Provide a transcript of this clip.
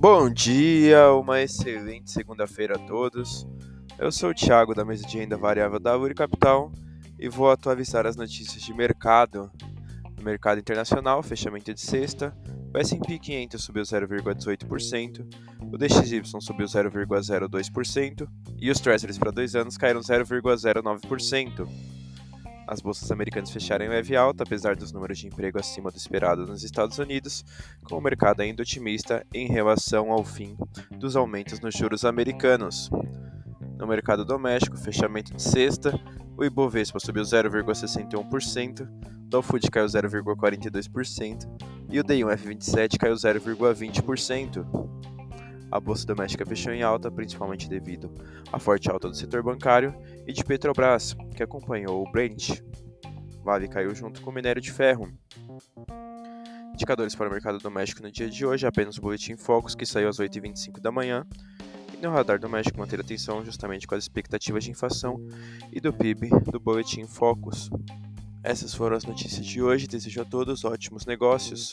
Bom dia, uma excelente segunda-feira a todos. Eu sou o Thiago da mesa de renda variável da Uri Capital e vou atualizar as notícias de mercado. No mercado internacional, fechamento de sexta, o S&P 500 subiu 0,18%, o DXY subiu 0,02% e os Treasuries para dois anos caíram 0,09%. As bolsas americanas fecharam em leve alta, apesar dos números de emprego acima do esperado nos Estados Unidos, com o mercado ainda otimista em relação ao fim dos aumentos nos juros americanos. No mercado doméstico, fechamento de sexta, o Ibovespa subiu 0,61%, o Dow Food caiu 0,42% e o D1F27 caiu 0,20%. A bolsa doméstica fechou em alta, principalmente devido à forte alta do setor bancário e de Petrobras, que acompanhou o Brent. Vale caiu junto com o minério de ferro. Indicadores para o mercado doméstico no dia de hoje, apenas o Boletim Focus, que saiu às 8h25 da manhã, e no radar doméstico manter atenção justamente com as expectativas de inflação e do PIB do Boletim Focus. Essas foram as notícias de hoje, desejo a todos ótimos negócios.